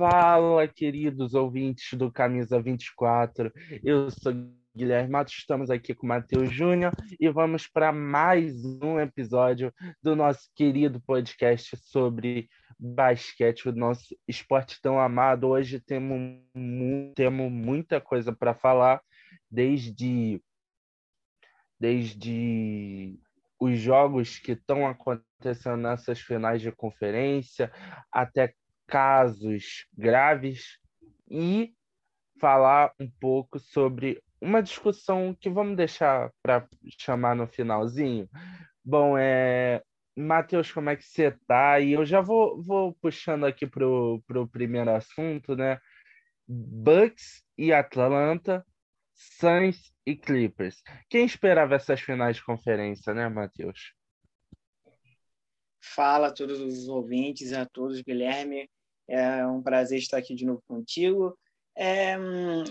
Fala, queridos ouvintes do Camisa 24. Eu sou Guilherme Matos, estamos aqui com o Matheus Júnior e vamos para mais um episódio do nosso querido podcast sobre basquete, o nosso esporte tão amado. Hoje temos, temos muita coisa para falar, desde, desde os jogos que estão acontecendo nessas finais de conferência, até casos graves e falar um pouco sobre uma discussão que vamos deixar para chamar no finalzinho. Bom, é Matheus, como é que você tá? E eu já vou, vou puxando aqui para o primeiro assunto, né? Bucks e Atlanta, Suns e Clippers. Quem esperava essas finais de conferência, né, Matheus? Fala a todos os ouvintes, a todos, Guilherme. É um prazer estar aqui de novo contigo. É,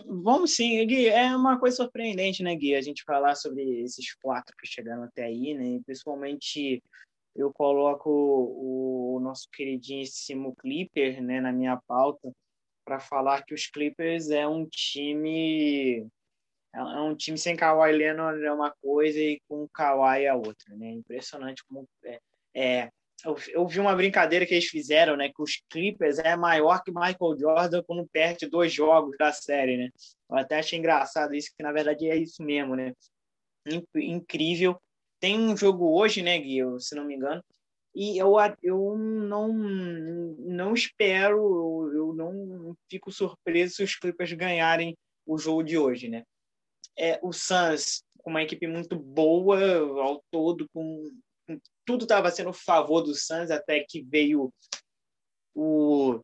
vamos sim, Gui, é uma coisa surpreendente, né, Gui, a gente falar sobre esses quatro que chegaram até aí, né, principalmente eu coloco o, o nosso queridíssimo Clipper, né, na minha pauta, para falar que os Clippers é um time é, é um time sem Kawhi Leonard é uma coisa e com Kawhi é outra, né? Impressionante como é, é eu, eu, vi uma brincadeira que eles fizeram, né? Que os Clippers é maior que Michael Jordan quando perde dois jogos da série, né? Eu até achei engraçado isso, que na verdade é isso mesmo, né? Incrível. Tem um jogo hoje, né, Gui? Se não me engano. E eu, eu não, não espero, eu não fico surpreso se os Clippers ganharem o jogo de hoje, né? É, o Suns, com uma equipe muito boa ao todo, com tudo estava sendo a favor do Suns até que veio o,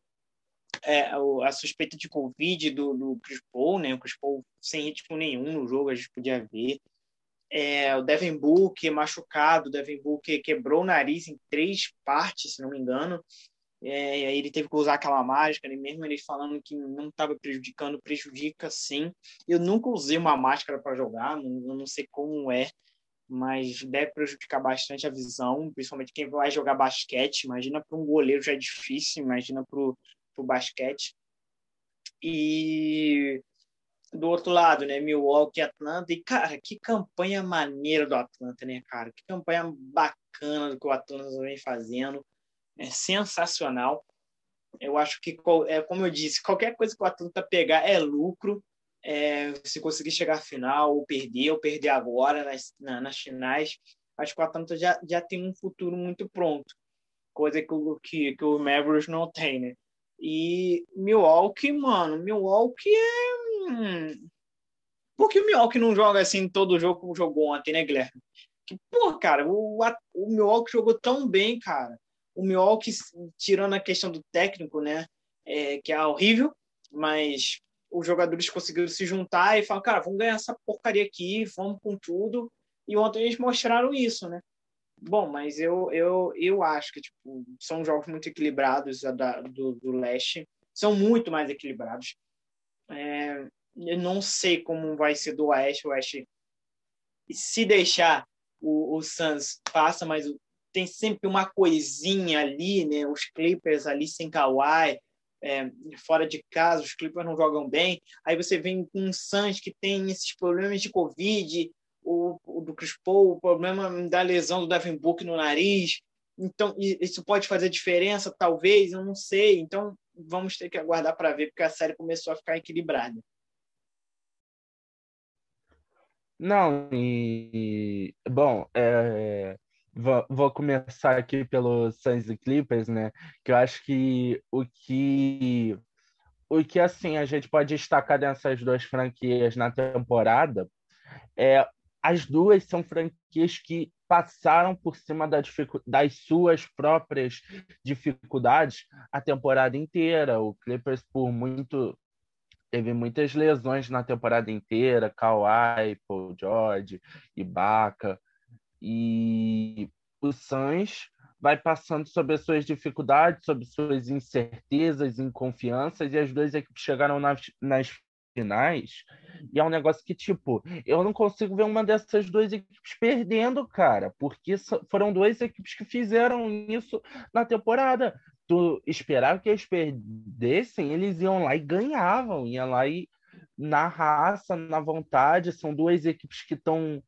é, a suspeita de Covid do, do Chris Paul, né? O Chris Paul sem ritmo nenhum no jogo, a gente podia ver. É, o Devin Booker machucado, o Devin Booker quebrou o nariz em três partes, se não me engano. É, e aí ele teve que usar aquela mágica, né? mesmo ele falando que não estava prejudicando, prejudica sim. Eu nunca usei uma máscara para jogar, não, não sei como é, mas deve prejudicar bastante a visão, principalmente quem vai jogar basquete. Imagina para um goleiro já é difícil, imagina para o basquete. E do outro lado, né, Milwaukee Atlanta. E, cara, que campanha maneira do Atlanta, né, cara? Que campanha bacana do que o Atlanta vem fazendo. É sensacional. Eu acho que, é, como eu disse, qualquer coisa que o Atlanta pegar é lucro é, se conseguir chegar à final, ou perder, ou perder agora nas, na, nas finais, acho que o Atlanta já, já tem um futuro muito pronto, coisa que, que, que o Mavericks não tem, né? E Milwaukee, mano, Milwaukee é. Hum... Por que o Milwaukee não joga assim todo jogo como jogou ontem, né, Guilherme? Que, pô, cara, o, o Milwaukee jogou tão bem, cara. O Milwaukee, tirando a questão do técnico, né, é, que é horrível, mas os jogadores conseguiram se juntar e falar, cara, vamos ganhar essa porcaria aqui, vamos com tudo. E ontem eles mostraram isso, né? Bom, mas eu, eu, eu acho que tipo, são jogos muito equilibrados da, do, do leste, são muito mais equilibrados. É, eu não sei como vai ser do oeste. O oeste, se deixar, o, o Suns passa, mas tem sempre uma coisinha ali, né? Os Clippers ali sem Kawhi, é, fora de casa, os Clippers não jogam bem. Aí você vem com um Suns que tem esses problemas de Covid, o, o do Chris Paul, o problema da lesão do Devin Book no nariz. Então, isso pode fazer diferença, talvez, eu não sei. Então, vamos ter que aguardar para ver, porque a série começou a ficar equilibrada. Não, e bom, é, Vou, começar aqui pelo Suns e Clippers, né? Que eu acho que o que o que assim a gente pode destacar dessas duas franquias na temporada é as duas são franquias que passaram por cima da das suas próprias dificuldades a temporada inteira. O Clippers por muito teve muitas lesões na temporada inteira, Kawhi, Paul George, Ibaka. E o Suns vai passando sobre as suas dificuldades, sobre suas incertezas, inconfianças, e as duas equipes chegaram nas, nas finais. E é um negócio que, tipo, eu não consigo ver uma dessas duas equipes perdendo, cara, porque foram duas equipes que fizeram isso na temporada. tu esperava que eles perdessem, eles iam lá e ganhavam, iam lá e na raça, na vontade, são duas equipes que estão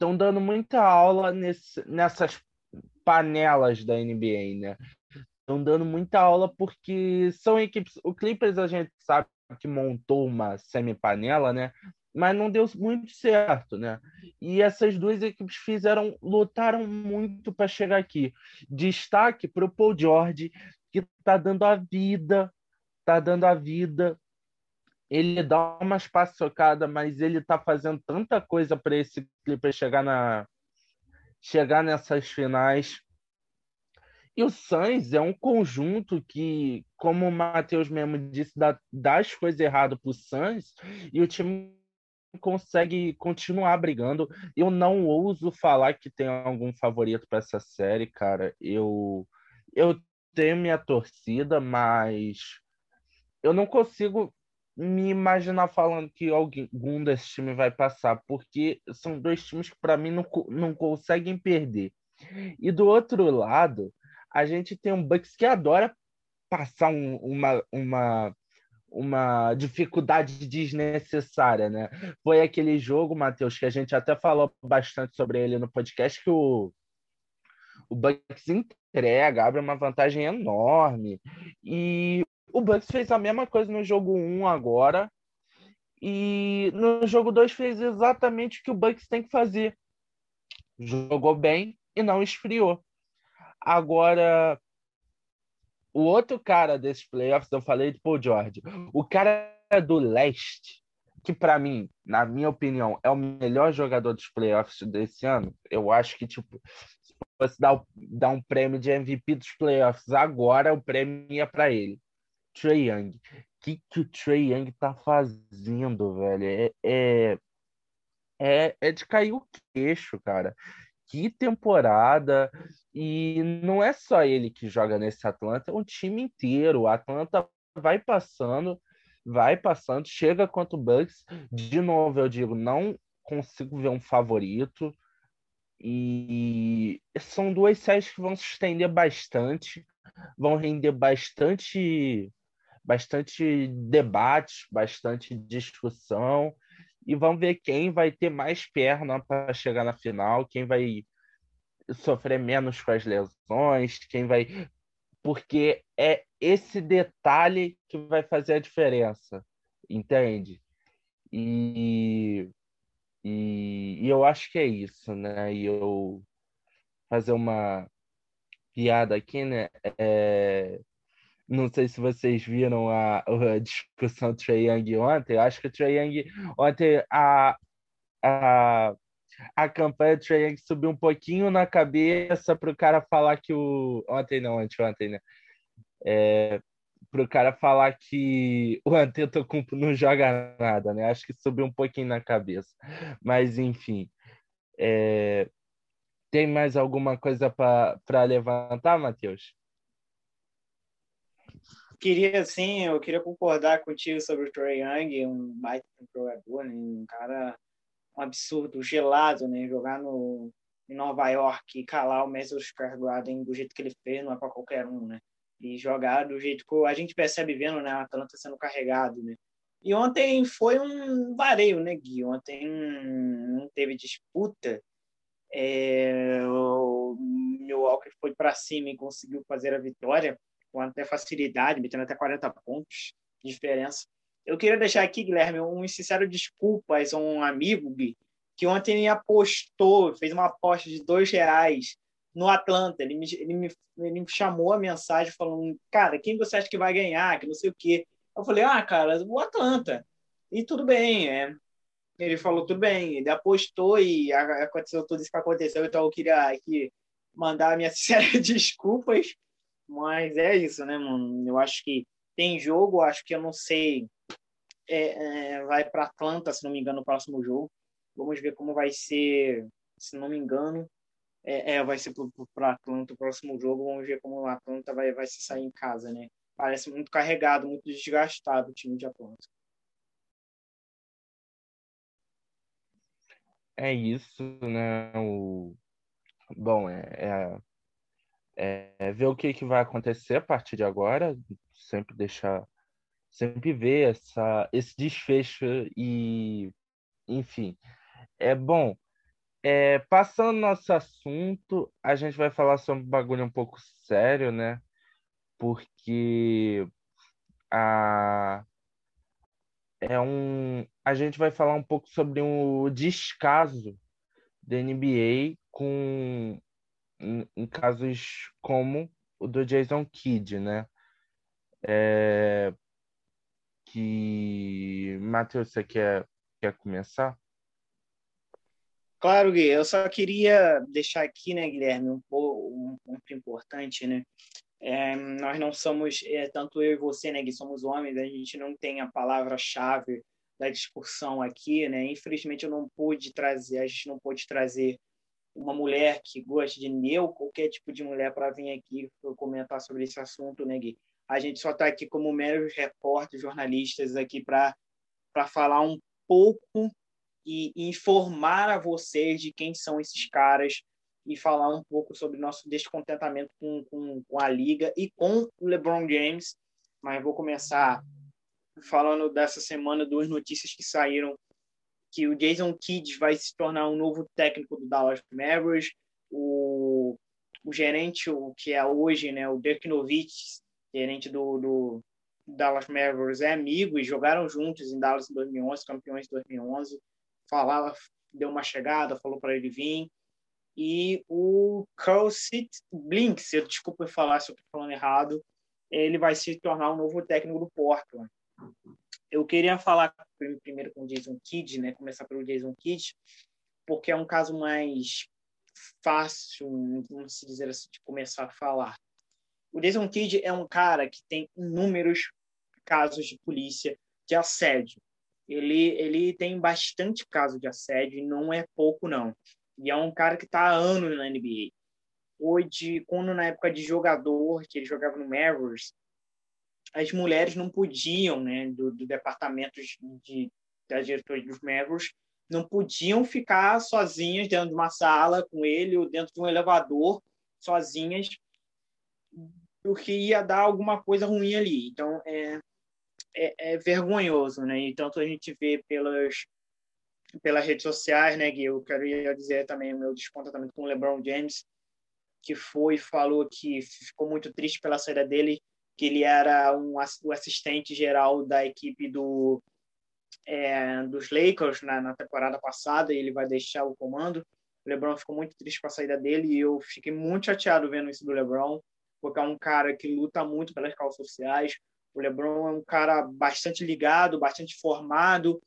estão dando muita aula nesse, nessas panelas da NBA, né? Estão dando muita aula porque são equipes. O Clippers a gente sabe que montou uma semi-panela, né? Mas não deu muito certo, né? E essas duas equipes fizeram, lutaram muito para chegar aqui. Destaque para o Paul George, que está dando a vida, está dando a vida. Ele dá umas paçocadas, mas ele está fazendo tanta coisa para esse Clippers chegar na chegar nessas finais. E o Suns é um conjunto que, como o Matheus mesmo disse, dá, dá as coisas erradas para o Suns e o time consegue continuar brigando. Eu não ouso falar que tem algum favorito para essa série, cara. Eu, eu tenho minha torcida, mas eu não consigo me imaginar falando que algum desses times vai passar, porque são dois times que para mim não, não conseguem perder. E do outro lado, a gente tem um Bucks que adora passar um, uma, uma, uma dificuldade desnecessária, né? Foi aquele jogo, Matheus, que a gente até falou bastante sobre ele no podcast, que o, o Bucks entrega, abre uma vantagem enorme. E o Bucks fez a mesma coisa no jogo 1 agora. E no jogo 2 fez exatamente o que o Bucks tem que fazer. Jogou bem e não esfriou. Agora, o outro cara desses playoffs, eu falei de Paul George. O cara do leste, que para mim, na minha opinião, é o melhor jogador dos playoffs desse ano. Eu acho que, tipo, se fosse dar, dar um prêmio de MVP dos playoffs agora, o prêmio ia para ele. Trey Young. O que, que o Trey Young tá fazendo, velho? É, é, é, é de cair o queixo, cara que temporada! E não é só ele que joga nesse Atlanta, é um time inteiro. O Atlanta vai passando, vai passando, chega contra o Bucks. De novo, eu digo, não consigo ver um favorito. E são duas séries que vão se estender bastante, vão render bastante, bastante debate, bastante discussão e vamos ver quem vai ter mais perna para chegar na final, quem vai sofrer menos com as lesões, quem vai. Porque é esse detalhe que vai fazer a diferença, entende? E, e, e eu acho que é isso, né? E eu fazer uma piada aqui, né? É, não sei se vocês viram a, a discussão do Trae Young ontem. Eu acho que o Trae Young ontem a, a, a campanha do Trae Young subiu um pouquinho na cabeça para o cara falar que o ontem não, anteontem, né? É, para o cara falar que o Antetokounmpo não joga nada, né? Acho que subiu um pouquinho na cabeça. Mas enfim, é... tem mais alguma coisa para levantar, Matheus? Queria, sim, eu queria concordar contigo sobre o Trey Young, um baita jogador, né? um cara um absurdo, gelado, né? Jogar no, em Nova York e calar o Madison Square Garden do jeito que ele fez não é para qualquer um, né? E jogar do jeito que a gente percebe vendo, né? A Atlanta sendo carregado, né? E ontem foi um vareio, né, Gui? Ontem não teve disputa. É, o Milwaukee foi para cima e conseguiu fazer a vitória com até facilidade, metendo até 40 pontos de diferença. Eu queria deixar aqui, Guilherme, um sincero desculpas a um amigo, Gui, que ontem me apostou, fez uma aposta de dois reais no Atlanta. Ele me, ele me, ele me chamou a mensagem falando, cara, quem você acha que vai ganhar, que não sei o quê. Eu falei, ah, cara, o Atlanta. E tudo bem, é. Ele falou, tudo bem. Ele apostou e aconteceu tudo isso que aconteceu. Então eu queria aqui mandar minhas sérias desculpas mas é isso, né, mano? Eu acho que tem jogo, acho que eu não sei. É, é, vai para Atlanta, se não me engano, no próximo jogo. Vamos ver como vai ser, se não me engano. É, é vai ser para Atlanta o próximo jogo. Vamos ver como o Atlanta vai, vai se sair em casa, né? Parece muito carregado, muito desgastado o time de Atlanta. É isso, né? O... Bom, é, é ver o que, que vai acontecer a partir de agora, sempre deixar, sempre ver essa, esse desfecho e, enfim, é bom. É, passando nosso assunto, a gente vai falar sobre um bagulho um pouco sério, né? Porque a, é um, a gente vai falar um pouco sobre o descaso da NBA com em, em casos como o do Jason Kidd, né? É, que Matheus, você quer, quer começar? Claro, Gui. Eu só queria deixar aqui, né, Guilherme, um, um ponto importante, né? É, nós não somos, é, tanto eu e você, né, que somos homens, a gente não tem a palavra-chave da discussão aqui, né? Infelizmente eu não pude trazer, a gente não pôde trazer uma mulher que gosta de ou qualquer tipo de mulher para vir aqui comentar sobre esse assunto, né, Gui? A gente só está aqui como meros repórteres, jornalistas aqui para para falar um pouco e informar a vocês de quem são esses caras e falar um pouco sobre nosso descontentamento com, com, com a liga e com o LeBron James. Mas vou começar falando dessa semana duas notícias que saíram que o Jason Kidd vai se tornar um novo técnico do Dallas Mavericks, o, o gerente, o que é hoje, né, o Dirk Nowitzki, gerente do, do Dallas Mavericks, é amigo e jogaram juntos em Dallas em 2011, campeões de 2011. Falava, deu uma chegada, falou para ele vir e o Kelsey Blinks, eu desculpa falar se eu estou falando errado, ele vai se tornar o novo técnico do Portland. Eu queria falar primeiro com o Jason Kidd, né? Começar pelo Jason Kidd, porque é um caso mais fácil, vamos dizer assim, de começar a falar. O Jason Kidd é um cara que tem inúmeros casos de polícia de assédio. Ele, ele tem bastante caso de assédio e não é pouco, não. E é um cara que está há anos na NBA. Hoje, quando na época de jogador, que ele jogava no Mavericks, as mulheres não podiam, né, do, do departamento de, da diretoria dos Mavericks, não podiam ficar sozinhas dentro de uma sala com ele ou dentro de um elevador sozinhas, porque ia dar alguma coisa ruim ali. Então, é, é, é vergonhoso, né? E tanto a gente vê pelas pelas redes sociais, né, Gui? Eu quero dizer também o meu descontentamento com o LeBron James, que foi falou que ficou muito triste pela saída dele, que ele era um, o assistente geral da equipe do é, dos Lakers na, na, temporada passada e ele vai deixar o comando. O LeBron ficou muito triste com a saída dele e eu fiquei muito chateado vendo isso do LeBron, porque é um cara que luta muito pelas causas sociais. O LeBron é um cara bastante ligado, bastante formado,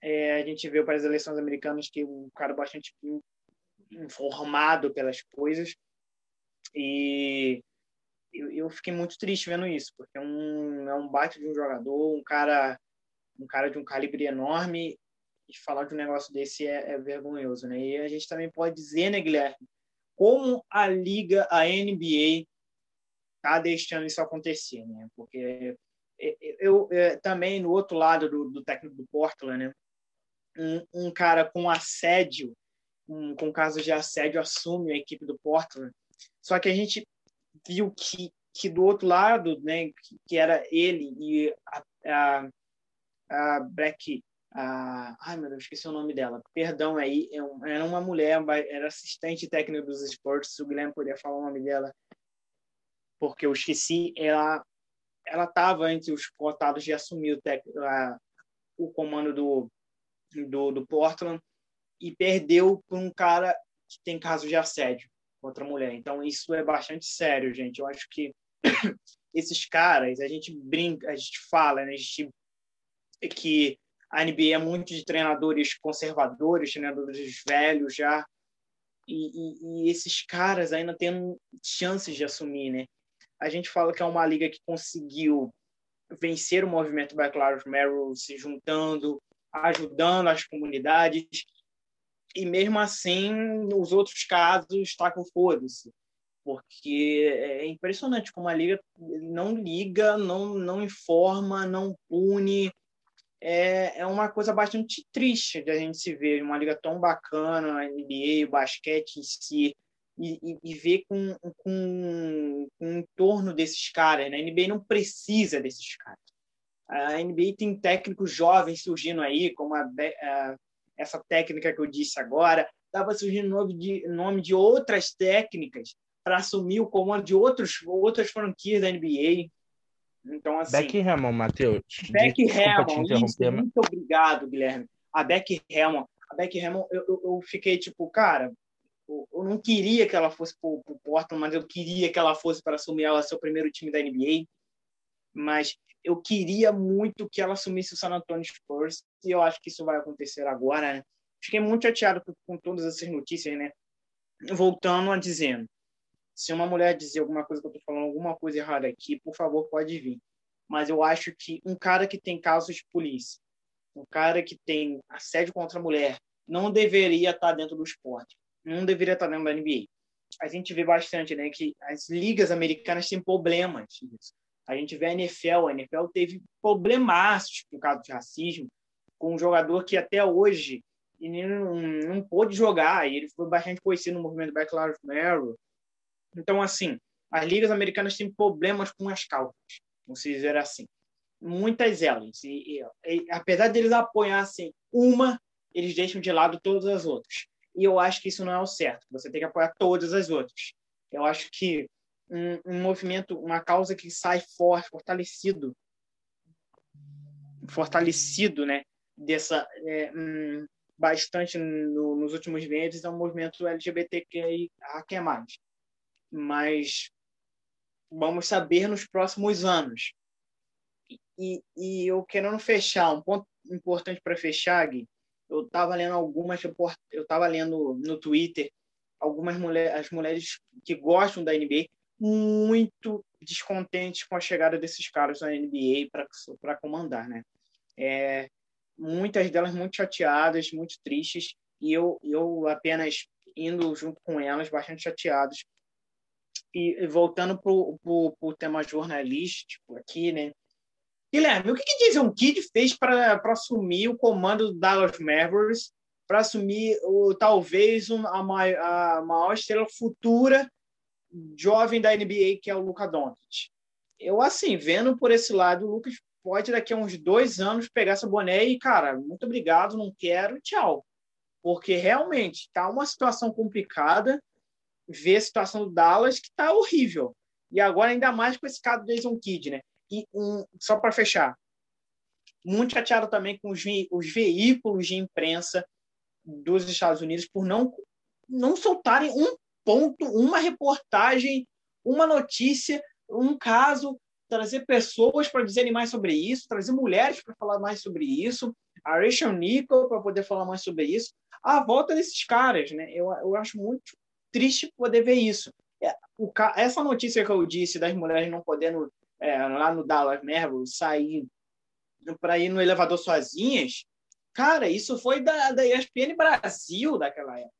é, a gente viu para as eleições americanas que um cara bastante informado pelas coisas e eu, eu, fiquei muito triste vendo isso porque é um é um bate de um jogador um cara um cara de um calibre enorme e falar de um negócio desse é, é vergonhoso né? E a gente também pode dizer né Guilherme como a liga a NBA tá deixando isso acontecer né? Porque eu, eu, eu também no outro lado do, do técnico do Portland né? Um, um cara com assédio, um, com casos de assédio, assume a equipe do Portland. Só que a gente viu que, que do outro lado, né, que, era ele e a, a, a Black, a, ai meu Deus, esqueci o nome dela. Perdão aí, é era uma mulher, era assistente técnica dos esportes. O Guilherme poderia falar o nome dela, porque eu esqueci. Ela, ela estava entre os cotados de assumir o, tec, a, o comando do do, do Portland e perdeu por um cara que tem caso de assédio contra a mulher. Então isso é bastante sério, gente. Eu acho que esses caras, a gente brinca, a gente fala, né? a gente que a NBA é muito de treinadores conservadores, treinadores velhos já, e, e, e, esses caras ainda têm chances de assumir, né? A gente fala que é uma liga que conseguiu vencer o movimento Black Lives Matter se juntando, ajudando as comunidades, e mesmo assim, nos outros casos, com foda-se. Porque é impressionante como a Liga não liga, não, não informa, não pune. É, é uma coisa bastante triste de a gente se ver uma liga tão bacana, a NBA, o basquete em si, e, e, e ver com, com, com o entorno desses caras. Né? A NBA não precisa desses caras. A NBA tem técnicos jovens surgindo aí, como a, a, essa técnica que eu disse agora. Estava surgindo nome de, nome de outras técnicas para assumir o comando de outros, outras franquias da NBA. Então, assim. Beck Hammond, Matheus. Beck Hammond, muito obrigado, Guilherme. A Beck Hammond, a Beck Hammond, eu, eu, eu fiquei tipo, cara, eu não queria que ela fosse para o Portland, mas eu queria que ela fosse para assumir ela seu primeiro time da NBA. Mas eu queria muito que ela assumisse o San Antonio Spurs e eu acho que isso vai acontecer agora. Né? Fiquei muito chateado com, com todas essas notícias, né? Voltando a dizendo, se uma mulher dizer alguma coisa que eu estou falando, alguma coisa errada aqui, por favor, pode vir. Mas eu acho que um cara que tem casos de polícia, um cara que tem assédio contra a mulher, não deveria estar dentro do esporte não deveria estar dentro da NBA. A gente vê bastante, né, que as ligas americanas têm problemas. A gente vê a NFL, a NFL teve problemaços por causa de racismo, com um jogador que até hoje não, não pôde jogar, e ele foi bastante conhecido no movimento Black Lives Matter. Então, assim, as ligas americanas têm problemas com as causas, vamos dizer assim. Muitas elas. E, e, e apesar deles apoiassem uma, eles deixam de lado todas as outras. E eu acho que isso não é o certo. Você tem que apoiar todas as outras. Eu acho que um, um movimento, uma causa que sai forte, fortalecido, fortalecido, né, dessa é, um, bastante no, nos últimos meses é o movimento LGBTQIA+. Mas vamos saber nos próximos anos. E, e eu querendo fechar, um ponto importante para fechar, Gui, eu estava lendo algumas eu estava lendo no Twitter algumas mulheres as mulheres que gostam da NBA muito descontentes com a chegada desses caras na NBA para comandar né? É, muitas delas muito chateadas muito tristes e eu eu apenas indo junto com elas bastante chateados e voltando para o tema jornalístico aqui né? Guilherme, o que, que Jason Kidd fez para assumir o comando do Dallas Mavericks, para assumir o, talvez um, a, maior, a maior estrela futura jovem da NBA, que é o Luca Doncic? Eu, assim, vendo por esse lado, o Lucas pode daqui a uns dois anos pegar essa boné e, cara, muito obrigado, não quero, tchau. Porque realmente está uma situação complicada, ver a situação do Dallas que está horrível. E agora, ainda mais com esse caso do Jason Kidd, né? E um, só para fechar, muito chateado também com os, os veículos de imprensa dos Estados Unidos por não, não soltarem um ponto, uma reportagem, uma notícia, um caso, trazer pessoas para dizerem mais sobre isso, trazer mulheres para falar mais sobre isso, a Rachel Nichols para poder falar mais sobre isso, a volta desses caras, né? Eu, eu acho muito triste poder ver isso. É, o, essa notícia que eu disse das mulheres não podendo é, lá no Dallas Mavericks, sair para ir no elevador sozinhas, cara, isso foi da, da ESPN Brasil daquela época.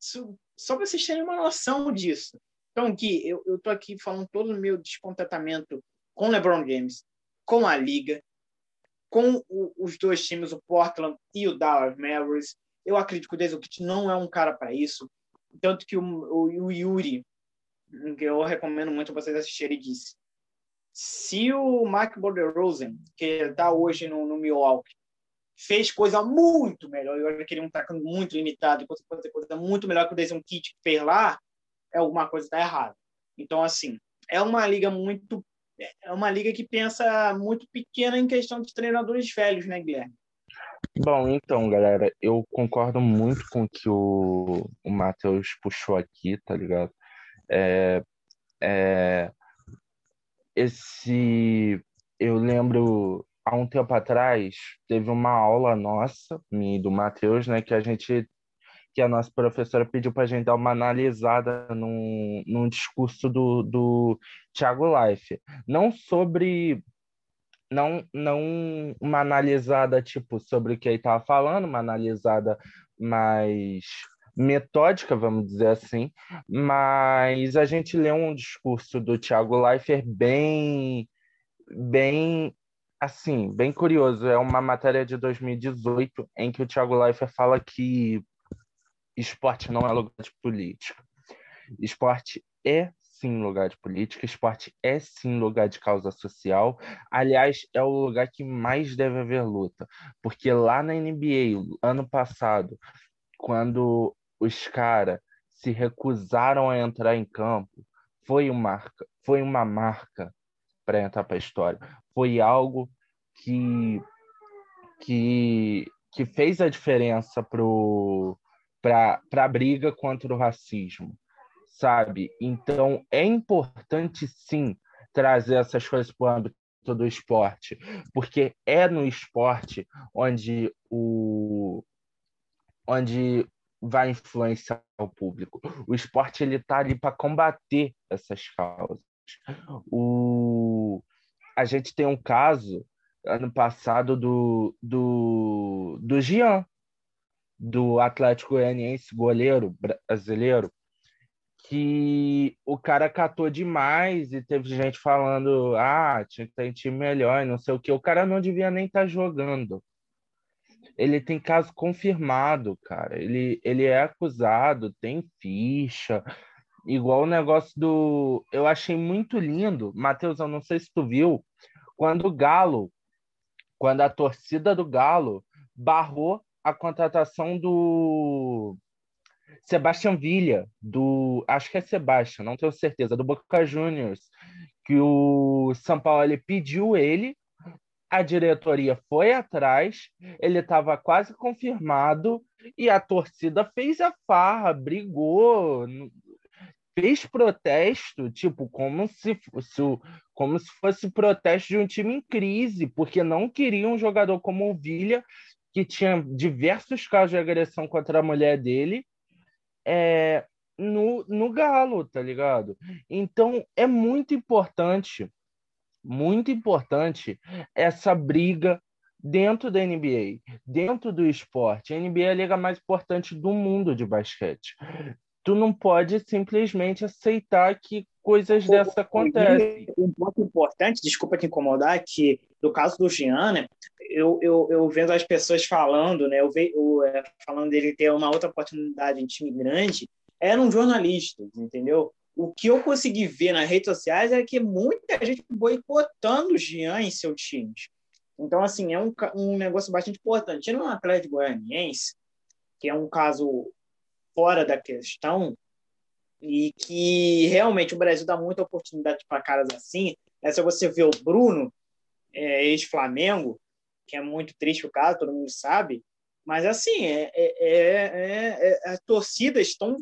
Isso, só para vocês terem uma noção disso. Então, Gui, eu, tô aqui falando todo o meu descontentamento com LeBron James, com a Liga, com o, os dois times, o Portland e o Dallas Mavericks. Eu acredito que o Dezokic não é um cara para isso. Tanto que o, o, o Yuri, que eu recomendo muito vocês assistirem, disse: se o Mark Rosen, que está hoje no, no Milwaukee, fez coisa muito melhor, e olha que ele é um atacante muito limitado, e pode fazer coisa muito melhor que o Jason Kidd fez lá, é alguma coisa está errada. Então, assim, é uma liga muito. É uma liga que pensa muito pequena em questão de treinadores velhos, né, Guilherme? Bom, então, galera, eu concordo muito com o que o, o Matheus puxou aqui, tá ligado? É, é, esse eu lembro há um tempo atrás teve uma aula nossa minha e do Matheus né que a gente que a nossa professora pediu para a gente dar uma analisada num, num discurso do, do Thiago Life não sobre não não uma analisada tipo sobre o que ele estava falando uma analisada mais metódica, vamos dizer assim, mas a gente lê um discurso do Tiago Leifert bem, bem, assim, bem curioso. É uma matéria de 2018 em que o Tiago Leifert fala que esporte não é lugar de política. Esporte é sim lugar de política, esporte é sim lugar de causa social. Aliás, é o lugar que mais deve haver luta, porque lá na NBA, ano passado, quando os caras se recusaram a entrar em campo, foi uma, foi uma marca para entrar para a história. Foi algo que, que, que fez a diferença para a briga contra o racismo sabe? Então é importante sim trazer essas coisas para o âmbito do esporte, porque é no esporte onde o onde vai influenciar o público. O esporte ele tá ali para combater essas causas. O a gente tem um caso ano passado do do do Gian, do Atlético Goianiense, goleiro brasileiro, que o cara catou demais e teve gente falando, ah, tinha que ter time melhor e não sei o que. O cara não devia nem estar tá jogando. Ele tem caso confirmado, cara. Ele, ele é acusado, tem ficha. Igual o negócio do. Eu achei muito lindo, Matheus, eu não sei se tu viu, quando o Galo, quando a torcida do Galo barrou a contratação do Sebastian Villa, do. Acho que é Sebastian, não tenho certeza, do Boca Juniors, que o São Paulo ele pediu ele, a diretoria foi atrás, ele estava quase confirmado e a torcida fez a farra, brigou, fez protesto, tipo, como se, fosse, como se fosse protesto de um time em crise, porque não queriam um jogador como o Villa, que tinha diversos casos de agressão contra a mulher dele, é, no, no Galo, tá ligado? Então é muito importante, muito importante essa briga dentro da NBA, dentro do esporte. A NBA é a liga mais importante do mundo de basquete. Tu não pode simplesmente aceitar que coisas dessa acontecem. Um ponto importante, desculpa te incomodar, é que no caso do Gianna, eu, eu, eu vendo as pessoas falando, né, eu, ve, eu é, falando dele ter uma outra oportunidade em time grande, eram jornalistas, entendeu? O que eu consegui ver nas redes sociais é que muita gente boicotando o Jean em seus times. Então, assim, é um, um negócio bastante importante. Ele é um atleta goianiense, que é um caso fora da questão, e que realmente o Brasil dá muita oportunidade para caras assim. É, se você vê o Bruno, é, ex-Flamengo, que é muito triste o caso, todo mundo sabe, mas assim, é, é, é, torcidas estão.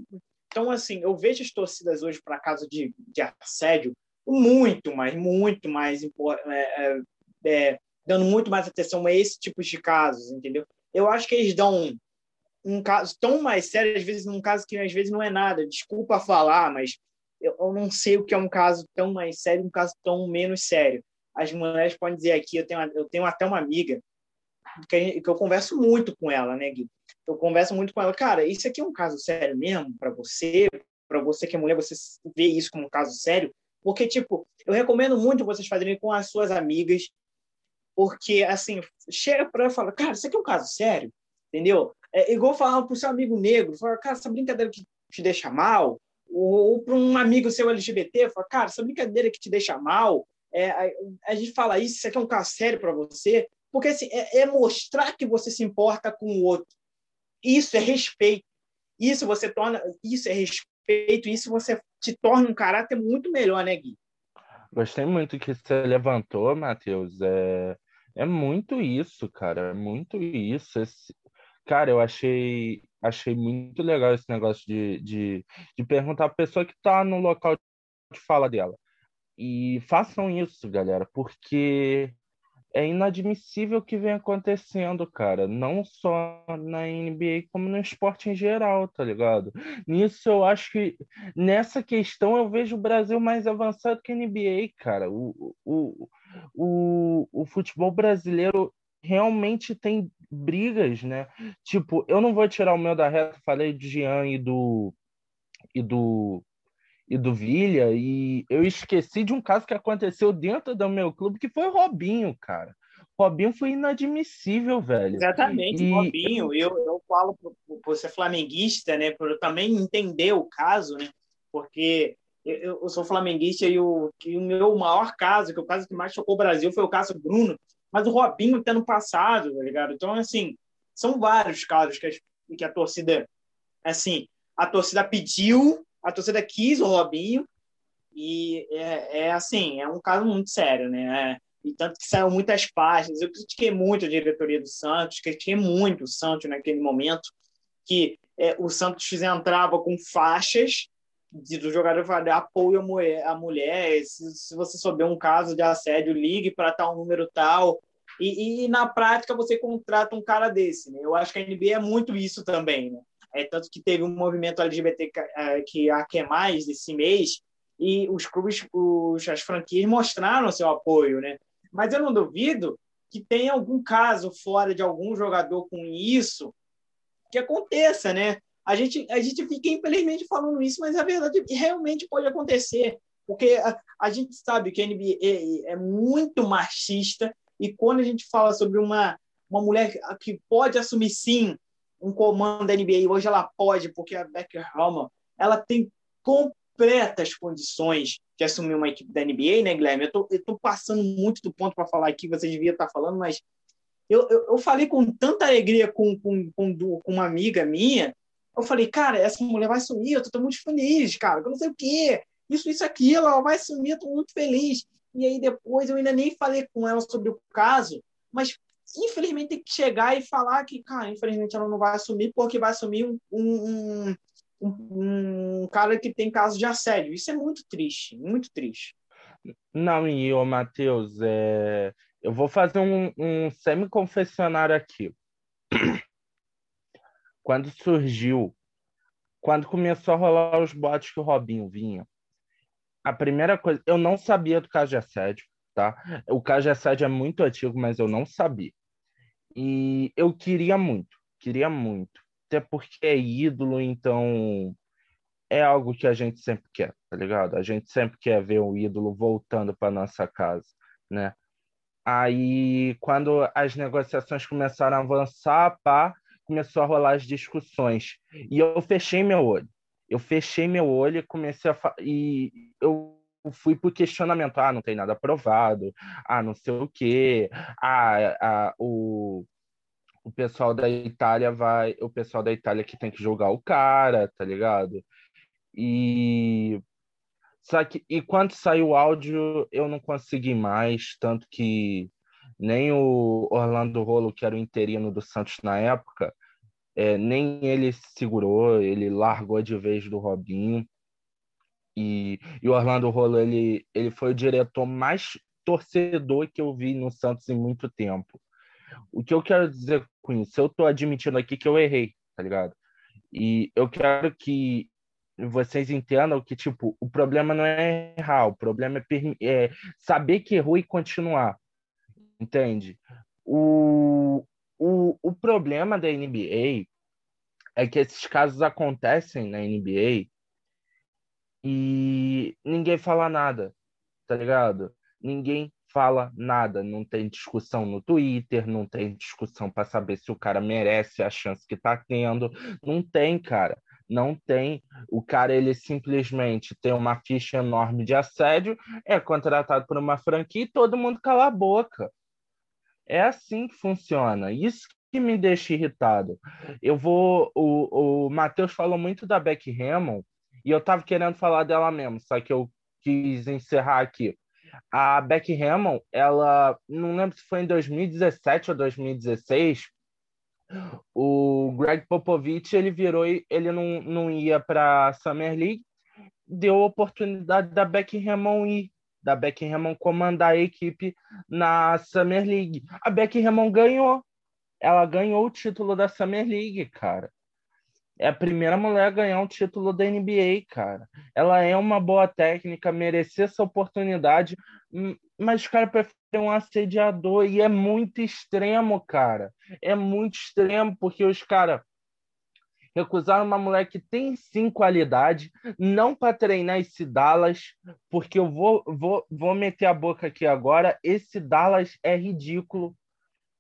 Então, assim, eu vejo as torcidas hoje para caso de, de assédio muito mais, muito mais dando muito mais atenção a esse tipo de casos, entendeu? Eu acho que eles dão um caso tão mais sério, às vezes num caso que às vezes não é nada. Desculpa falar, mas eu, eu não sei o que é um caso tão mais sério, um caso tão menos sério as mulheres podem dizer aqui, eu tenho, eu tenho até uma amiga que, que eu converso muito com ela, né, Gui? Eu converso muito com ela, cara, isso aqui é um caso sério mesmo para você, para você que é mulher, você vê isso como um caso sério? Porque, tipo, eu recomendo muito vocês fazerem com as suas amigas, porque, assim, chega para ela e fala, cara, isso aqui é um caso sério, entendeu? É igual falar para o seu amigo negro, fala, cara, essa brincadeira que te deixa mal, ou, ou para um amigo seu LGBT, fala, cara, essa brincadeira que te deixa mal, é, a, a, gente fala isso, isso aqui é um caso sério para você, porque assim, é, é, mostrar que você se importa com o outro. Isso é respeito. Isso você torna, isso é respeito, isso você te torna um caráter muito melhor, né, Gui? Gostei muito que você levantou, Matheus. É, é muito isso, cara. É muito isso. Esse... Cara, eu achei, achei muito legal esse negócio de, de, de perguntar a pessoa que está no local de fala dela. E façam isso, galera, porque é inadmissível o que vem acontecendo, cara. Não só na NBA, como no esporte em geral, tá ligado? Nisso eu acho que nessa questão eu vejo o Brasil mais avançado que a NBA, cara. O, o, o, o futebol brasileiro realmente tem brigas, né? Tipo, eu não vou tirar o meu da reta, falei de Jean e do e do e do Villa, e eu esqueci de um caso que aconteceu dentro do meu clube, que foi o Robinho, cara. Robinho foi inadmissível, velho. Exatamente, e... Robinho, eu, eu falo por, ser flamenguista, né, por eu também entender o caso, né, porque eu, eu sou flamenguista e o, e o meu maior caso, que o caso que mais chocou o Brasil, foi o caso do Bruno, mas o Robinho tendo passado, tá ligado? Então, assim, são vários casos que a, que a torcida, assim, a torcida pediu, a torcida quis o Robinho, e é, é assim, é um caso muito sério, né? É, e tanto que saiu muitas páginas. Eu critiquei muito a diretoria do Santos, critiquei muito o Santos naquele momento, que é, o Santos entrava com faixas de, do jogador falar apoio a mulher, se, se, você souber um caso de assédio, ligue para tal número tal. E, e, na prática você contrata um cara desse. Né? Eu acho que a NBA é muito isso também. Né? É, tanto que teve um movimento LGBT é, que a que mais desse mês e os clubes, os, as franquias mostraram seu apoio, né? Mas eu não duvido que tenha algum caso fora de algum jogador com isso que aconteça, né? A gente, a gente fica, infelizmente, falando isso, mas a verdade realmente pode acontecer, porque a, a gente sabe que a NBA é, é muito machista, e quando a gente fala sobre uma, uma mulher que pode assumir, sim, um comando da NBA, hoje ela pode, porque a Becker Hallman, ela tem completas condições de assumir uma equipe da NBA, né, Guilherme? Eu tô, eu tô passando muito do ponto para falar aqui, você devia estar falando, mas eu, eu, eu, falei com tanta alegria com, com, com, com, uma amiga minha. Eu falei, cara, essa mulher vai sumir, eu tô, muito feliz, cara, eu não sei o quê, isso, isso, aquilo, ela vai sumir, eu tô muito feliz. E aí depois eu ainda nem falei com ela sobre o caso, mas infelizmente tem que chegar e falar que, cara, infelizmente ela não vai assumir porque vai assumir um, um, um, um cara que tem caso de assédio. Isso é muito triste, muito triste. Não, e o Matheus, é... Eu vou fazer um, um semi-confessionário aqui. Quando surgiu, quando começou a rolar os botes que o Robinho vinha, a primeira coisa, eu não sabia do caso de assédio, tá? O caso de assédio é muito antigo, mas eu não sabia. E eu queria muito, queria muito. Até porque é ídolo, então é algo que a gente sempre quer, tá ligado? A gente sempre quer ver o ídolo voltando para nossa casa, né? Aí, quando as negociações começaram a avançar, pá, começou a rolar as discussões. E eu fechei meu olho. Eu fechei meu olho e comecei a. E eu fui pro questionamento. Ah, não tem nada aprovado. Ah, não sei o quê. Ah, ah o, o pessoal da Itália vai. O pessoal da Itália que tem que julgar o cara, tá ligado? E só que, e quando saiu o áudio, eu não consegui mais, tanto que nem o Orlando Rolo, que era o interino do Santos na época, é, nem ele segurou, ele largou de vez do Robinho. E, e o Orlando Rolo, ele, ele foi o diretor mais torcedor que eu vi no Santos em muito tempo. O que eu quero dizer com isso? Eu tô admitindo aqui que eu errei, tá ligado? E eu quero que vocês entendam que, tipo, o problema não é errar, o problema é, é saber que errou e continuar. Entende? O, o, o problema da NBA é que esses casos acontecem na NBA e ninguém fala nada, tá ligado? Ninguém fala nada, não tem discussão no Twitter, não tem discussão para saber se o cara merece a chance que tá tendo, não tem, cara não tem. O cara, ele simplesmente tem uma ficha enorme de assédio, é contratado por uma franquia e todo mundo cala a boca. É assim que funciona. Isso que me deixa irritado. Eu vou. O, o Matheus falou muito da Beck Hammond e eu tava querendo falar dela mesmo, só que eu quis encerrar aqui. A Beck Hammond, ela não lembro se foi em 2017 ou 2016, o Greg Popovich ele virou ele não, não ia para Summer League, deu a oportunidade da Becky Hammond ir, da Becky Hammond comandar a equipe na Summer League. A Becky Hammond ganhou. Ela ganhou o título da Summer League, cara. É a primeira mulher a ganhar um título da NBA, cara. Ela é uma boa técnica, merecer essa oportunidade, mas os caras preferem um assediador e é muito extremo, cara. É muito extremo, porque os caras recusaram uma mulher que tem sim qualidade, não para treinar esse Dallas, porque eu vou, vou, vou meter a boca aqui agora. Esse Dallas é ridículo.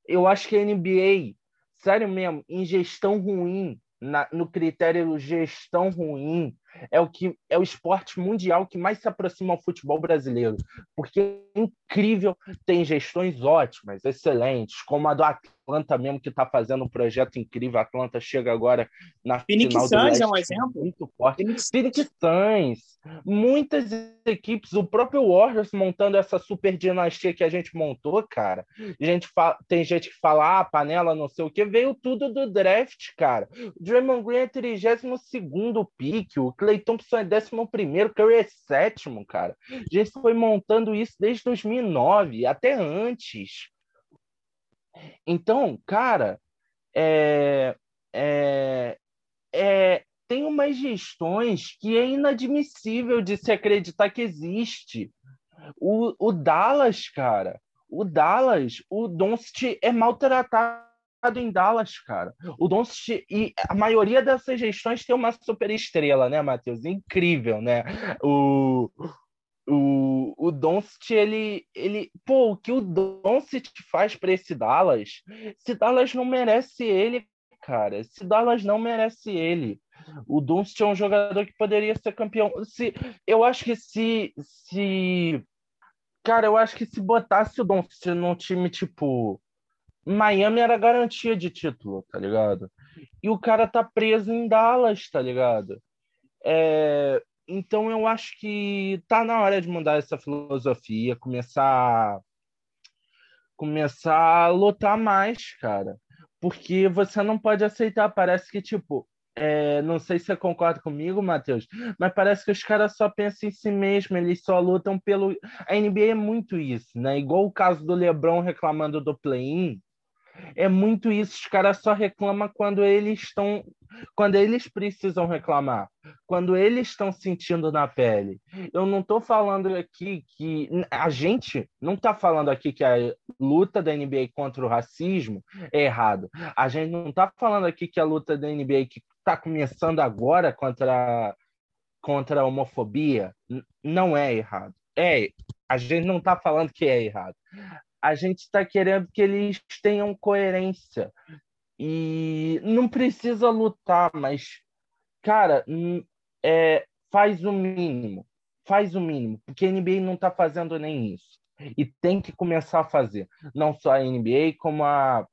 Eu acho que a NBA, sério mesmo, em gestão ruim, na, no critério gestão ruim, é o que é o esporte mundial que mais se aproxima ao futebol brasileiro, porque é incrível, tem gestões ótimas, excelentes, como a do Atlanta mesmo que está fazendo um projeto incrível. A Atlanta chega agora na Phoenix final Suns do é um exemplo muito forte. Phoenix... Phoenix Suns, muitas equipes, o próprio Warriors montando essa super dinastia que a gente montou, cara. Gente fala... tem gente que fala, ah, panela, não sei o que, veio tudo do draft, cara. O Draymond Green é 32 segundo pique, o Clay Thompson é 11 primeiro, Curry é sétimo, cara. A gente foi montando isso desde 2009, até antes. Então, cara, é, é, é, tem umas gestões que é inadmissível de se acreditar que existe. O, o Dallas, cara, o Dallas, o Doncic é maltratado em Dallas, cara. O Doncic e a maioria dessas gestões tem uma super estrela, né, Matheus? Incrível, né? O, o, o Doncic, ele, ele. Pô, o que o Doncic faz para esse Dallas? Se Dallas não merece ele, cara. Se Dallas não merece ele. O Doncic é um jogador que poderia ser campeão. Se, eu acho que se. se cara, eu acho que se botasse o Doncic num time tipo. Miami era garantia de título, tá ligado? E o cara tá preso em Dallas, tá ligado? É, então eu acho que tá na hora de mudar essa filosofia, começar começar a lutar mais, cara. Porque você não pode aceitar, parece que tipo, é, não sei se você concorda comigo, Matheus, mas parece que os caras só pensam em si mesmo, eles só lutam pelo. A NBA é muito isso, né? Igual o caso do LeBron reclamando do play-in, é muito isso. Os caras só reclamam quando eles estão. Quando eles precisam reclamar. Quando eles estão sentindo na pele. Eu não estou falando aqui que. A gente não está falando aqui que a luta da NBA contra o racismo é errado. A gente não está falando aqui que a luta da NBA que está começando agora contra, contra a homofobia não é errado. É, a gente não está falando que é errado a gente está querendo que eles tenham coerência. E não precisa lutar, mas, cara, é, faz o mínimo. Faz o mínimo, porque a NBA não está fazendo nem isso. E tem que começar a fazer. Não só a NBA, como a,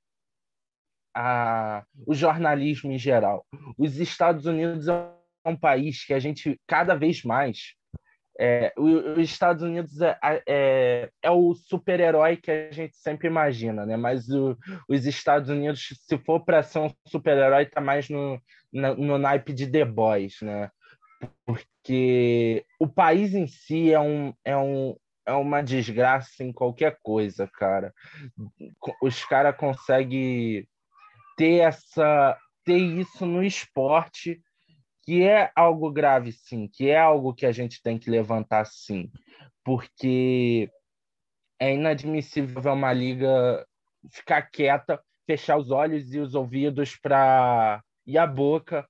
a, o jornalismo em geral. Os Estados Unidos é um país que a gente, cada vez mais, é, os Estados Unidos é, é, é o super-herói que a gente sempre imagina, né? Mas o, os Estados Unidos, se for para ser um super-herói, está mais no, no, no, naipe de The Boys, né? Porque o país em si é, um, é, um, é uma desgraça em qualquer coisa, cara. Os caras conseguem ter essa ter isso no esporte que é algo grave, sim, que é algo que a gente tem que levantar, sim, porque é inadmissível uma liga ficar quieta, fechar os olhos e os ouvidos para e a boca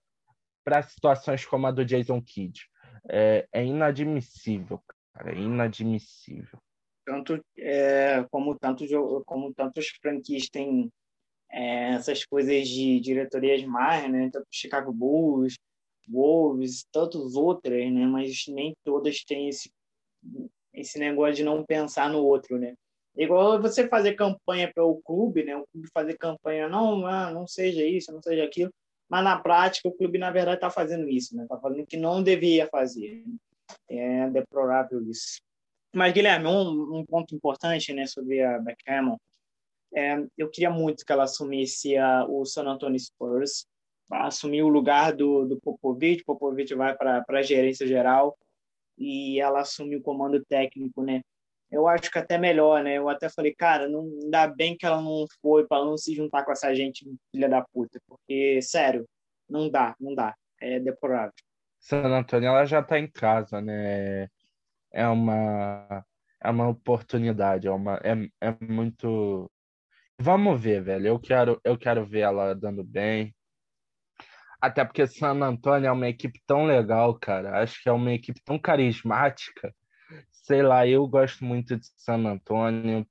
para situações como a do Jason Kidd. É, é inadmissível, cara, é inadmissível. Tanto é, como tantos como tantos franquias têm é, essas coisas de diretorias mais, né? Chicago Bulls, Wolves, tantos outras, né? Mas nem todas têm esse, esse negócio de não pensar no outro, né? Igual você fazer campanha para o clube, né? O clube fazer campanha, não, ah, não seja isso, não seja aquilo, mas na prática o clube, na verdade, está fazendo isso, né? Está fazendo o que não devia fazer. É deplorável isso. Mas, Guilherme, um, um ponto importante né, sobre a Beckham, é, eu queria muito que ela assumisse a, o San Antonio Spurs, assumir o lugar do, do Popovich, Popovich vai para a gerência geral e ela assume o comando técnico, né? Eu acho que até melhor, né? Eu até falei, cara, não dá bem que ela não foi para não se juntar com essa gente filha da puta, porque sério, não dá, não dá, é deplorável. San Antônio, ela já está em casa, né? É uma é uma oportunidade, é uma é, é muito Vamos ver, velho. Eu quero eu quero ver ela dando bem. Até porque San Antônio é uma equipe tão legal, cara. Acho que é uma equipe tão carismática. Sei lá, eu gosto muito de San Antônio.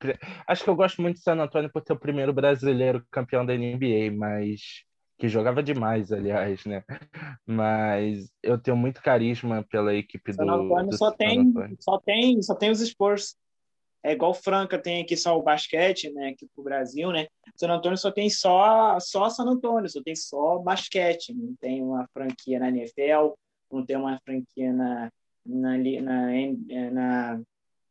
Acho que eu gosto muito de San Antônio por ter o primeiro brasileiro campeão da NBA, mas que jogava demais, aliás, né? Mas eu tenho muito carisma pela equipe San do, Antonio do só San tem, Antonio. só tem, só tem os Spurs. É igual Franca tem aqui só o basquete, né, aqui pro Brasil, né? San Antonio só tem só só San Antonio, só tem só basquete, não tem uma franquia na NFL, não tem uma franquia na na, na, na,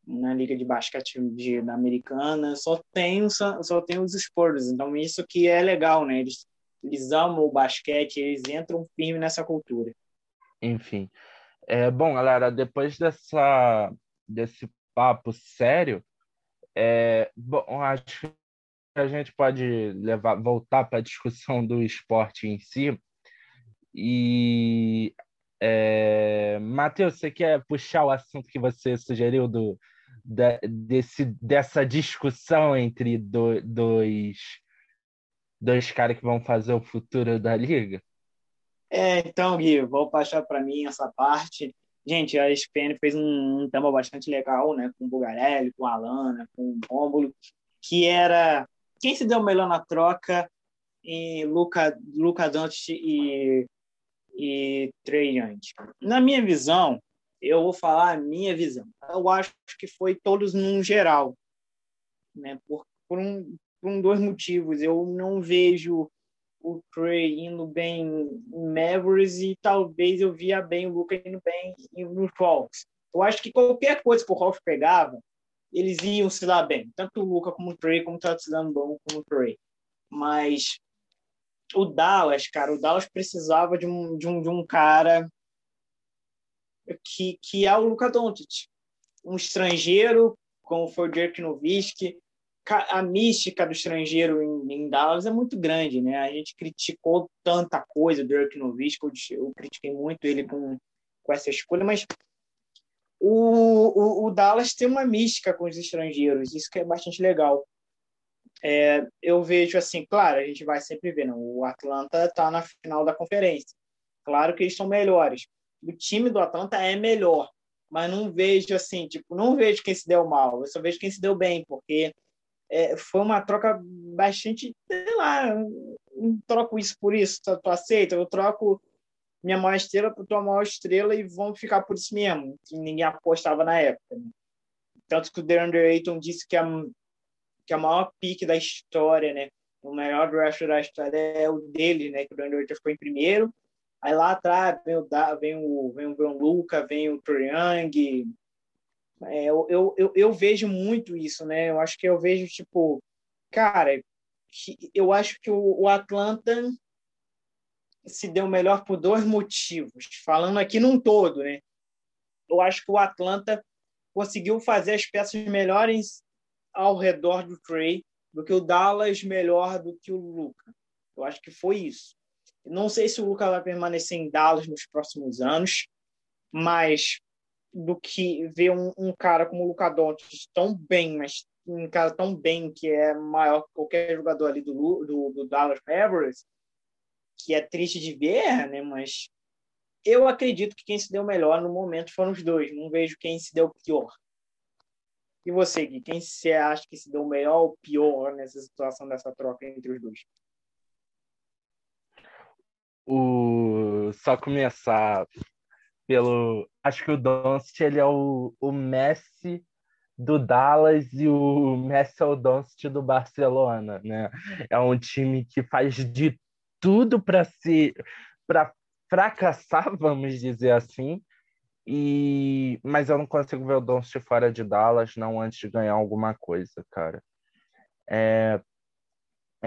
na liga de basquete de, da americana, só tem San- só tem os Spurs. Então isso que é legal, né? Eles eles amam o basquete, eles entram firme nessa cultura. Enfim. É, bom, galera, depois dessa, desse papo sério, é, bom, acho que a gente pode levar, voltar para a discussão do esporte em si. E, é, Matheus, você quer puxar o assunto que você sugeriu do, da- desse, dessa discussão entre do- dois, dois caras que vão fazer o futuro da liga? É, então, Gui, vou passar para mim essa parte. Gente, a ESPN fez um, um bastante legal, né? Com o Bugarelli, com a Alana, com o Rômulo, que era quem se deu melhor na troca em Luca, Luca Doncic e, e Trey Young. Na minha visão, eu vou falar a minha visão. Eu acho que foi todos num geral, né? Por, por, um, por um, dois motivos. Eu não vejo o Trey indo bem em Mavericks e talvez eu via bem o Luca indo bem no Hawks. Eu acho que qualquer coisa que o Hawks pegava, eles iam se dar bem. Tanto o Luca como o Trey, como está se dando bom como o Trey. Mas o Dallas, cara, o Dallas precisava de um, de um, de um cara que, que é o Luca Doncic. Um estrangeiro, como foi o Dirk Nowitzki, a mística do estrangeiro em, em, Dallas é muito grande, né? A gente criticou tanta coisa do Dirk Nowitzki, eu, eu critiquei muito ele com, com essa escolha, mas o, o, o, Dallas tem uma mística com os estrangeiros, isso que é bastante legal. É, eu vejo assim, claro, a gente vai sempre ver, não, o Atlanta está na final da conferência. Claro que eles são melhores. O time do Atlanta é melhor, mas não vejo assim, tipo, não vejo quem se deu mal, eu só vejo quem se deu bem, porque é, foi uma troca bastante, sei lá, não troco isso por isso, tu, tu aceita? Eu troco minha maior estrela por tua maior estrela e vamos ficar por isso mesmo, que ninguém apostava na época. Né? Tanto que o DeAndre Ayton disse que a, que a maior pique da história, né, o melhor draft da história é o dele, né, que o DeAndre Ayton ficou em primeiro, aí lá atrás vem o, vem o, vem o, Luca, vem o Trae é, eu, eu, eu, vejo muito isso, né? Eu acho que eu vejo, tipo, cara, eu acho que o, o Atlanta se deu melhor por dois motivos. Falando aqui num todo, né? Eu acho que o Atlanta conseguiu fazer as peças melhores ao redor do Trey do que o Dallas melhor do que o Luca. Eu acho que foi isso. Não sei se o Luca vai permanecer em Dallas nos próximos anos, mas do que ver um, um cara como o Luka tão bem, mas um cara tão bem que é maior que qualquer jogador ali do, do, do Dallas Mavericks, que é triste de ver, né? Mas eu acredito que quem se deu melhor no momento foram os dois. Não vejo quem se deu pior. E você, Gui, quem você acha que se deu melhor ou pior nessa situação dessa troca entre os dois? O... Só começar pelo. Acho que o Doncic ele é o, o Messi do Dallas e o Messi é o Doncic do Barcelona, né? É um time que faz de tudo para se para fracassar, vamos dizer assim. E mas eu não consigo ver o Doncic fora de Dallas não antes de ganhar alguma coisa, cara. É,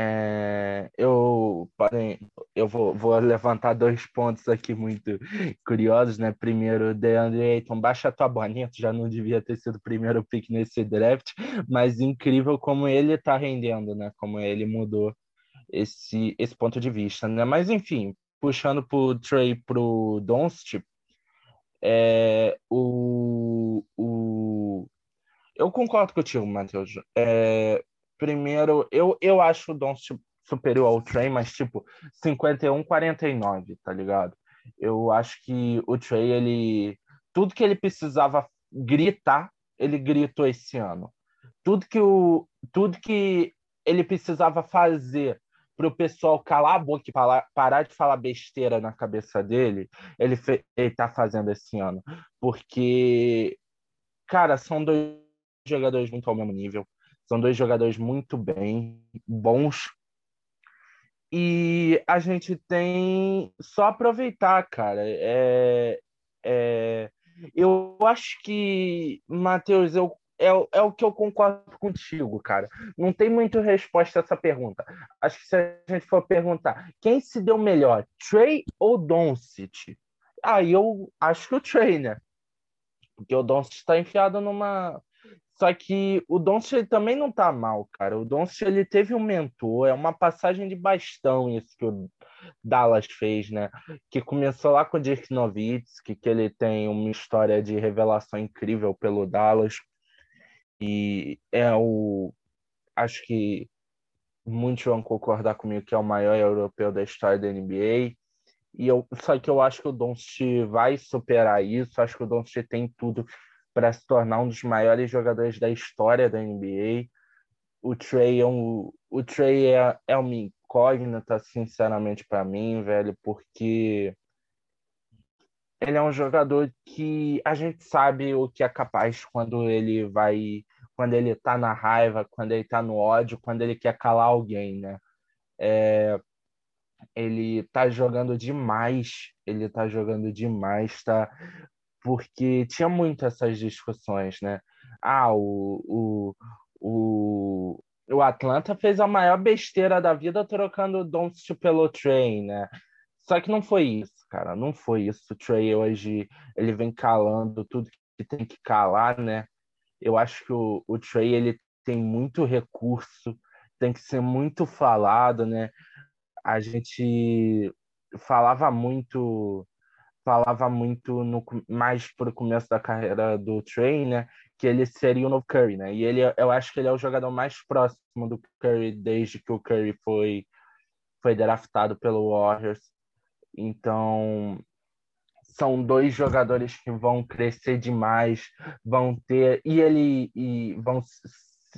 é, eu, porém, eu vou, vou levantar dois pontos aqui muito curiosos, né? Primeiro, DeAndre Ayton, baixa tua boninha, tu já não devia ter sido o primeiro pick nesse draft, mas incrível como ele tá rendendo, né? Como ele mudou esse, esse ponto de vista, né? Mas, enfim, puxando pro Trey pro Doncic, é, o, o... Eu concordo contigo, Matheus. É, primeiro, eu, eu acho o Doncic superior ao Trey, mas tipo 51-49, tá ligado? Eu acho que o Trey, ele tudo que ele precisava gritar, ele gritou esse ano. Tudo que o tudo que ele precisava fazer o pessoal calar a boca e parar, de falar besteira na cabeça dele, ele, fe, ele tá fazendo esse ano. Porque, cara, são dois jogadores muito ao mesmo nível. São dois jogadores muito bem, bons. E a gente tem só aproveitar, cara. É, é, eu acho que, Matheus, eu é, é o que eu concordo contigo, cara. Não tem muita resposta a essa pergunta. Acho que se a gente for perguntar quem se deu melhor, Trey ou Doncic? Aí eu acho que o Trey, né? Porque o Doncic está enfiado numa só que o Doncic também não tá mal, cara. O Doncic ele teve um mentor, é uma passagem de bastão isso que o Dallas fez, né? Que começou lá com o Dirk Nowitzki, que ele tem uma história de revelação incrível pelo Dallas. E é o acho que muitos vão concordar comigo que é o maior europeu da história da NBA. E eu, só que eu acho que o Doncic vai superar isso. Acho que o Doncic tem tudo para se tornar um dos maiores jogadores da história da NBA. O Trey é, um, o Trey é, é uma incógnita, sinceramente, para mim, velho, porque ele é um jogador que a gente sabe o que é capaz quando ele vai, quando ele tá na raiva, quando ele tá no ódio, quando ele quer calar alguém, né? É, ele tá jogando demais, ele tá jogando demais, tá porque tinha muito essas discussões, né? Ah, o, o, o, o Atlanta fez a maior besteira da vida trocando o Doncic pelo Trey, né? Só que não foi isso, cara, não foi isso. O Trey hoje, ele vem calando tudo que tem que calar, né? Eu acho que o, o Trey, ele tem muito recurso, tem que ser muito falado, né? A gente falava muito falava muito no, mais pro começo da carreira do Trey, né? Que ele seria o novo Curry, né? E ele, eu acho que ele é o jogador mais próximo do Curry desde que o Curry foi, foi draftado pelo Warriors. Então, são dois jogadores que vão crescer demais, vão ter e ele e vão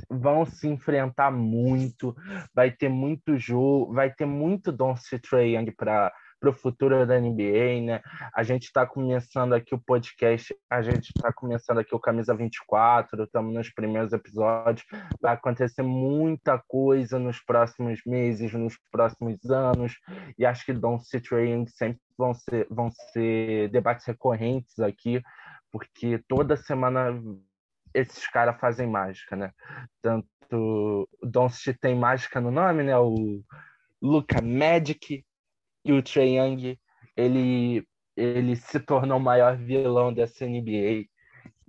vão se enfrentar muito, vai ter muito jogo, vai ter muito Doncic Trae Young para para o futuro da NBA, né? A gente está começando aqui o podcast, a gente está começando aqui o Camisa 24, estamos nos primeiros episódios. Vai acontecer muita coisa nos próximos meses, nos próximos anos, e acho que Don Citrain sempre vão ser, vão ser debates recorrentes aqui, porque toda semana esses caras fazem mágica, né? Tanto o Doncic tem mágica no nome, né? O Luca Magic e o Trae Young ele ele se tornou o maior vilão dessa NBA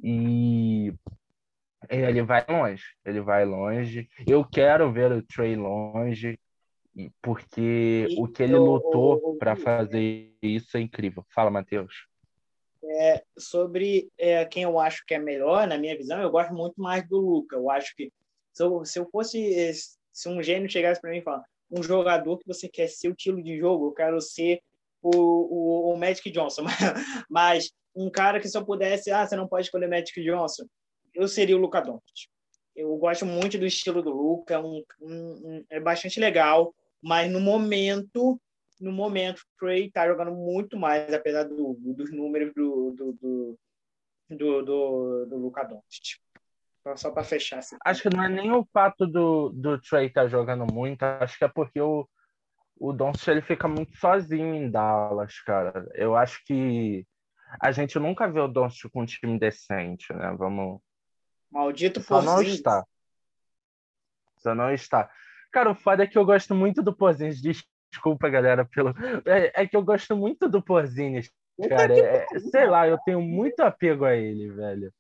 e ele vai longe, ele vai longe. Eu quero ver o Trey longe porque e o que ele eu, lutou para fazer isso é incrível. Fala, Matheus. É, sobre é, quem eu acho que é melhor, na minha visão, eu gosto muito mais do Luca. Eu acho que se eu, se eu fosse, se um gênio chegasse para mim e falar, um jogador que você quer ser o estilo de jogo. Eu quero ser o, o, o Magic Johnson, mas um cara que só pudesse, ah, você não pode escolher Magic Johnson, eu seria o Luca Doncic. Eu gosto muito do estilo do Luca, um, um, um, é bastante legal, mas no momento, no momento, o Trey tá jogando muito mais, apesar do, dos números do, do, do, do, do, do Luca Doncic. Só para fechar. Assim. Acho que não é nem o fato do, do Trey estar tá jogando muito, acho que é porque o, o Doncic ele fica muito sozinho em Dallas, cara. Eu acho que a gente nunca vê o Doncic com um time decente, né? Vamos. Maldito Só não está. Só não está. Cara, o foda é que eu gosto muito do Porzingis. Desculpa, galera, pelo. É, é que eu gosto muito do Porzingis, cara. É, sei lá, eu tenho muito apego a ele, velho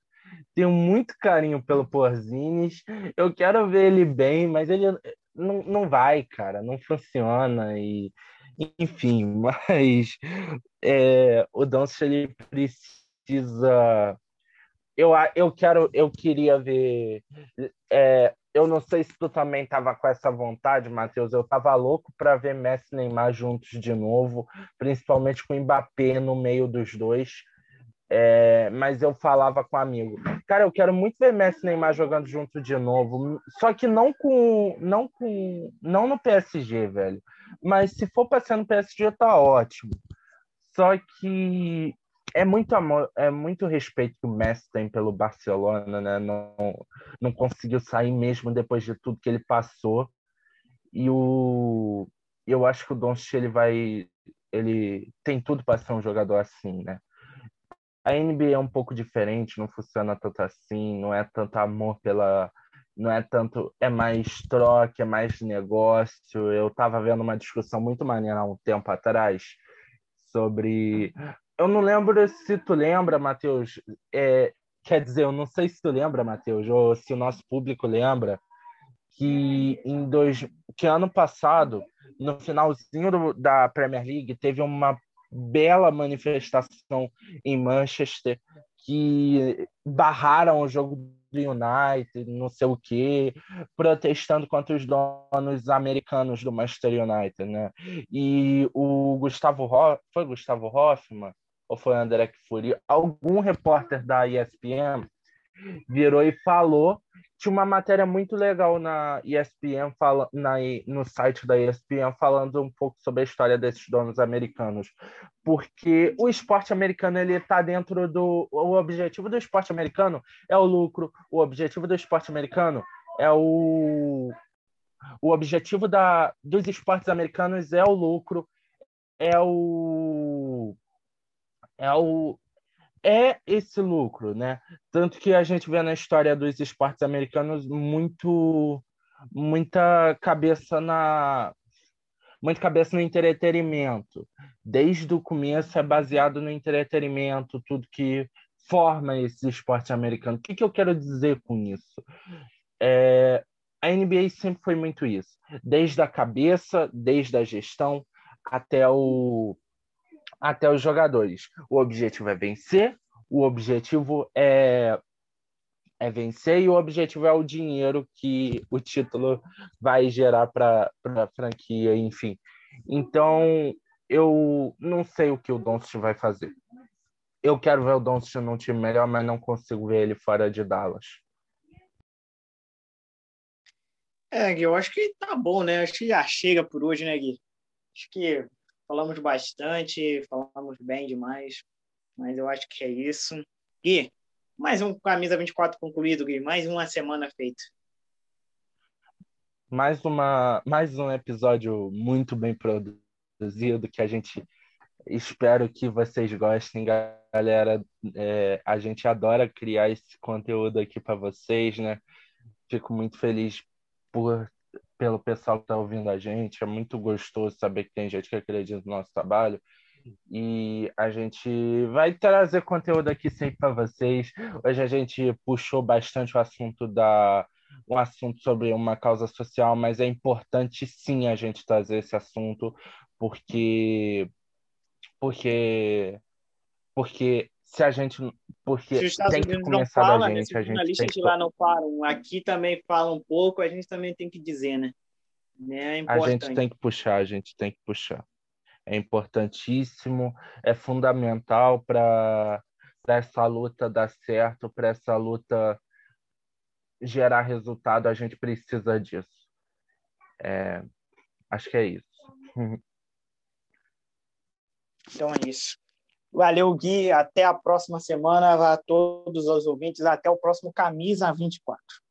tenho muito carinho pelo Porzines. Eu quero ver ele bem, mas ele não, não vai, cara, não funciona. E, enfim, mas é, o Doncic ele precisa. Eu, eu quero, eu queria ver. É, eu não sei se tu também estava com essa vontade, Matheus. Eu estava louco para ver Messi e Neymar juntos de novo, principalmente com o Mbappé no meio dos dois É, mas eu falava com um amigo, cara, eu quero muito ver Messi e Neymar jogando junto de novo, só que não com, não com, não no PSG, velho. Mas se for ser no PSG, tá ótimo. Só que é muito amor, é muito respeito que o Messi tem pelo Barcelona, né? Não, não conseguiu sair mesmo depois de tudo que ele passou. E o, eu acho que o Doncic ele vai, ele tem tudo para ser um jogador assim, né? A NBA é um pouco diferente, não funciona tanto assim, não é tanto amor pela. Não é tanto. É mais troca, é mais negócio. Eu estava vendo uma discussão muito maneira há um tempo atrás sobre. Eu não lembro se tu lembra, Matheus. É, quer dizer, eu não sei se tu lembra, Matheus, ou se o nosso público lembra, que em dois, que ano passado, no finalzinho do, da Premier League, teve uma bela manifestação em Manchester que barraram o jogo do United, não sei o quê, protestando contra os donos americanos do Manchester United, né? E o Gustavo Hoff, foi Gustavo Hoffman ou foi André Fury, algum repórter da ESPN virou e falou tinha uma matéria muito legal na ESPN, fala, na, no site da ESPN, falando um pouco sobre a história desses donos americanos. Porque o esporte americano ele está dentro do. O objetivo do esporte americano é o lucro, o objetivo do esporte americano é o. O objetivo da, dos esportes americanos é o lucro, é o. É o, é esse lucro, né? Tanto que a gente vê na história dos esportes americanos muito muita cabeça na muita cabeça no entretenimento. Desde o começo é baseado no entretenimento, tudo que forma esse esporte americano. O que, que eu quero dizer com isso? É, a NBA sempre foi muito isso, desde a cabeça, desde a gestão até o até os jogadores. O objetivo é vencer, o objetivo é, é vencer e o objetivo é o dinheiro que o título vai gerar para a franquia, enfim. Então, eu não sei o que o Doncic vai fazer. Eu quero ver o Doncic num time melhor, mas não consigo ver ele fora de Dallas. É, Gui, eu acho que tá bom, né? Acho que já chega por hoje, né, Gui? Acho que falamos bastante, falamos bem demais, mas eu acho que é isso. Gui, mais um Camisa 24 concluído, Gui, mais uma semana feita. Mais, uma, mais um episódio muito bem produzido que a gente espero que vocês gostem, galera. É, a gente adora criar esse conteúdo aqui para vocês, né? Fico muito feliz por pelo pessoal que está ouvindo a gente. É muito gostoso saber que tem gente que acredita no nosso trabalho. E a gente vai trazer conteúdo aqui sempre para vocês. Hoje a gente puxou bastante o assunto da um assunto sobre uma causa social, mas é importante sim a gente trazer esse assunto porque porque porque se a gente porque se os Estados tem Unidos que não fala, a né, gente, se os jornalistas de lá não falam, aqui também fala um pouco, a gente também tem que dizer, né? É a gente tem que puxar, a gente tem que puxar. É importantíssimo, é fundamental para essa luta dar certo, para essa luta gerar resultado, a gente precisa disso. É, acho que é isso. Então é isso. Valeu, Gui. Até a próxima semana. A todos os ouvintes. Até o próximo Camisa 24.